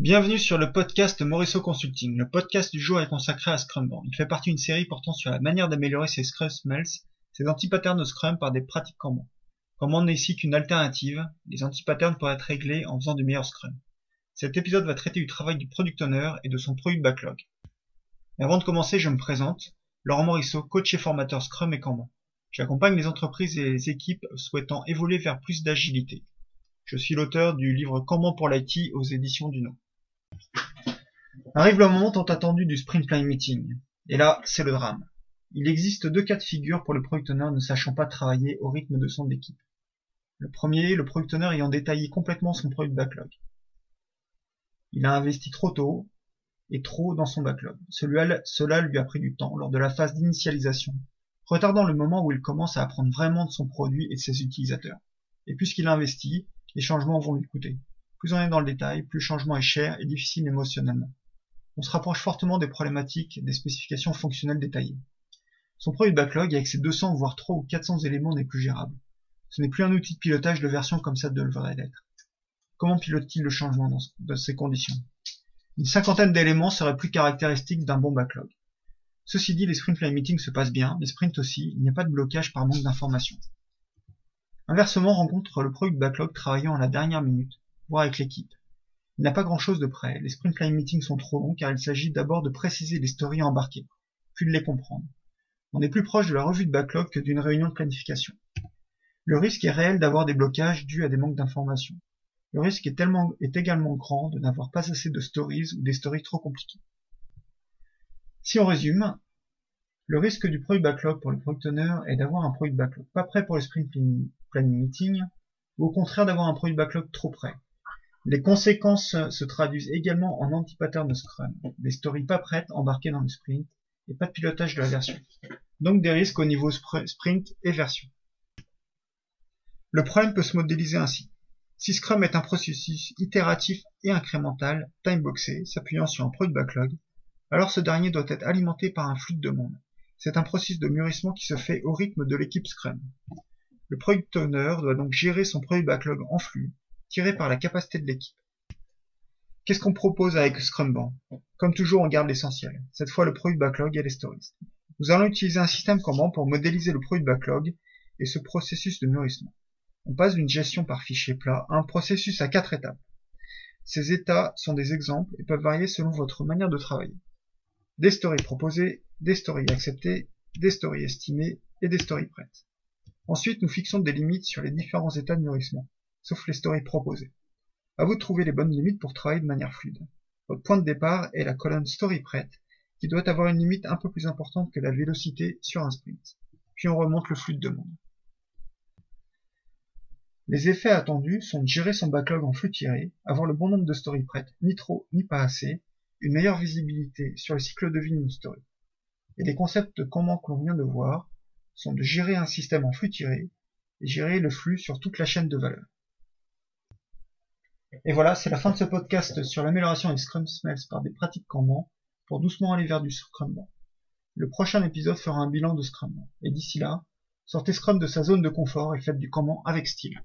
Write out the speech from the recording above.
Bienvenue sur le podcast Morisseau Consulting. Le podcast du jour est consacré à Scrumban. Il fait partie d'une série portant sur la manière d'améliorer ses Scrum Smells, ses anti-patterns de Scrum par des pratiques Kanban. Kanban n'est ici qu'une alternative. Les anti-patterns pourraient être réglés en faisant du meilleur Scrum. Cet épisode va traiter du travail du Product Owner et de son product backlog. Mais avant de commencer, je me présente. Laurent Morisseau, coach et formateur Scrum et Kanban. J'accompagne les entreprises et les équipes souhaitant évoluer vers plus d'agilité. Je suis l'auteur du livre Kanban pour l'IT aux éditions du Nom. Arrive le moment tant attendu du sprint planning meeting. Et là, c'est le drame. Il existe deux cas de figure pour le product owner ne sachant pas travailler au rythme de son équipe. Le premier, le product owner ayant détaillé complètement son product backlog. Il a investi trop tôt et trop dans son backlog. Cela lui a pris du temps lors de la phase d'initialisation, retardant le moment où il commence à apprendre vraiment de son produit et de ses utilisateurs. Et puisqu'il investit, les changements vont lui coûter. Plus on est dans le détail, plus le changement est cher et difficile émotionnellement. On se rapproche fortement des problématiques des spécifications fonctionnelles détaillées. Son produit backlog avec ses 200 voire 300 ou 400 éléments n'est plus gérable. Ce n'est plus un outil de pilotage de version comme ça devrait l'être. Comment pilote-t-il le changement dans, ces conditions? Une cinquantaine d'éléments serait plus caractéristique d'un bon backlog. Ceci dit, les sprint planning meetings se passent bien, les sprints aussi, il n'y a pas de blocage par manque d'informations. Inversement, rencontre le product backlog travaillant à la dernière minute, voire avec l'équipe. Il n'a pas grand chose de prêt. Les sprint planning meetings sont trop longs car il s'agit d'abord de préciser les stories embarquées, puis de les comprendre. On est plus proche de la revue de backlog que d'une réunion de planification. Le risque est réel d'avoir des blocages dus à des manques d'informations. Le risque est, tellement, est également grand de n'avoir pas assez de stories ou des stories trop compliquées. Si on résume, le risque du product backlog pour le product owner est d'avoir un product backlog pas prêt pour le sprint planning meeting, ou au contraire d'avoir un product backlog trop prêt. Les conséquences se traduisent également en anti-pattern de Scrum, des stories pas prêtes embarquées dans le sprint et pas de pilotage de la version. Donc des risques au niveau sprint et version. Le problème peut se modéliser ainsi. Si Scrum est un processus itératif et incrémental, timeboxé, s'appuyant sur un product backlog, alors ce dernier doit être alimenté par un flux de demande. C'est un processus de mûrissement qui se fait au rythme de l'équipe Scrum. Le product owner doit donc gérer son product backlog en flux, tiré par la capacité de l'équipe. Qu'est-ce qu'on propose avec Scrumban Comme toujours, on garde l'essentiel. Cette fois, le product backlog et les stories. Nous allons utiliser un système Kanban pour modéliser le product backlog et ce processus de mûrissement. On passe d'une gestion par fichier plat à un processus à quatre étapes. Ces états sont des exemples et peuvent varier selon votre manière de travailler. Des stories proposées, des stories acceptées, des stories estimées et des stories prêtes. Ensuite, nous fixons des limites sur les différents états de mûrissement sauf les stories proposées. À vous de trouver les bonnes limites pour travailler de manière fluide. Votre point de départ est la colonne story prête, qui doit avoir une limite un peu plus importante que la vélocité sur un sprint. Puis on remonte le flux de demande. Les effets attendus sont de gérer son backlog en flux tiré, avoir le bon nombre de stories prêtes, ni trop ni pas assez, une meilleure visibilité sur le cycle de vie d'une story. Et les concepts de comment que vient de voir sont de gérer un système en flux tiré et gérer le flux sur toute la chaîne de valeur. Et voilà, c'est la fin de ce podcast sur l'amélioration des Scrum Smells par des pratiques Kanban pour doucement aller vers du Scrumban. Le prochain épisode fera un bilan de Scrum. Et d'ici là, sortez Scrum de sa zone de confort et faites du Kanban avec style.